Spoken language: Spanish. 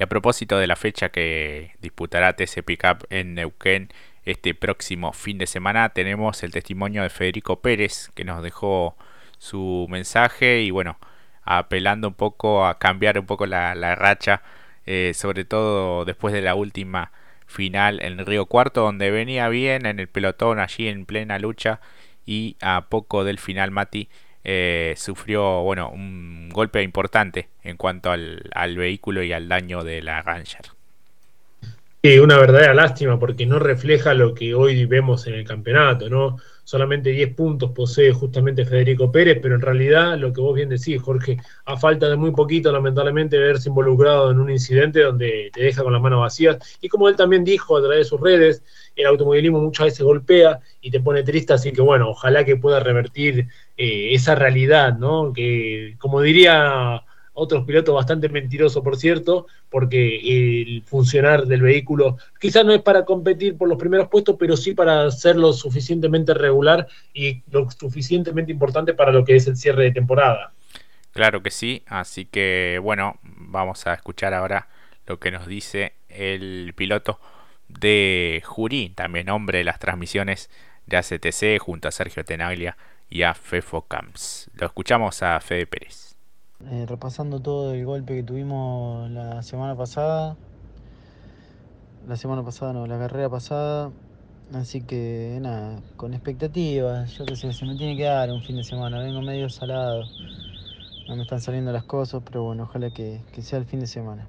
Y a propósito de la fecha que disputará TC Pickup en Neuquén este próximo fin de semana, tenemos el testimonio de Federico Pérez que nos dejó su mensaje y bueno, apelando un poco a cambiar un poco la, racha, eh, sobre todo después de la última final en Río Cuarto, donde venía bien en el pelotón allí en plena lucha y a poco del final Mati eh, sufrió bueno un golpe importante en cuanto al, al, vehículo y al daño de la Ranger. Sí, una verdadera lástima porque no refleja lo que hoy vemos en el campeonato, ¿no? solamente 10 puntos posee justamente Federico Pérez, pero en realidad lo que vos bien decís, Jorge, a falta de muy poquito, lamentablemente, verse involucrado en un incidente donde te deja con las manos vacías. Y como él también dijo a través de sus redes, el automovilismo muchas veces golpea y te pone triste, así que bueno, ojalá que pueda revertir eh, esa realidad, ¿no? Que como diría otros pilotos bastante mentirosos, por cierto, porque el funcionar del vehículo quizás no es para competir por los primeros puestos, pero sí para ser lo suficientemente regular y lo suficientemente importante para lo que es el cierre de temporada. Claro que sí, así que bueno, vamos a escuchar ahora lo que nos dice el piloto de Jurí, también hombre de las transmisiones de ACTC junto a Sergio Tenaglia y a Fefo Camps. Lo escuchamos a Fede Pérez. Eh, repasando todo el golpe que tuvimos la semana pasada. La semana pasada no, la carrera pasada. Así que nada, con expectativas, yo qué sé, se me tiene que dar un fin de semana, vengo medio salado, no me están saliendo las cosas, pero bueno, ojalá que, que sea el fin de semana.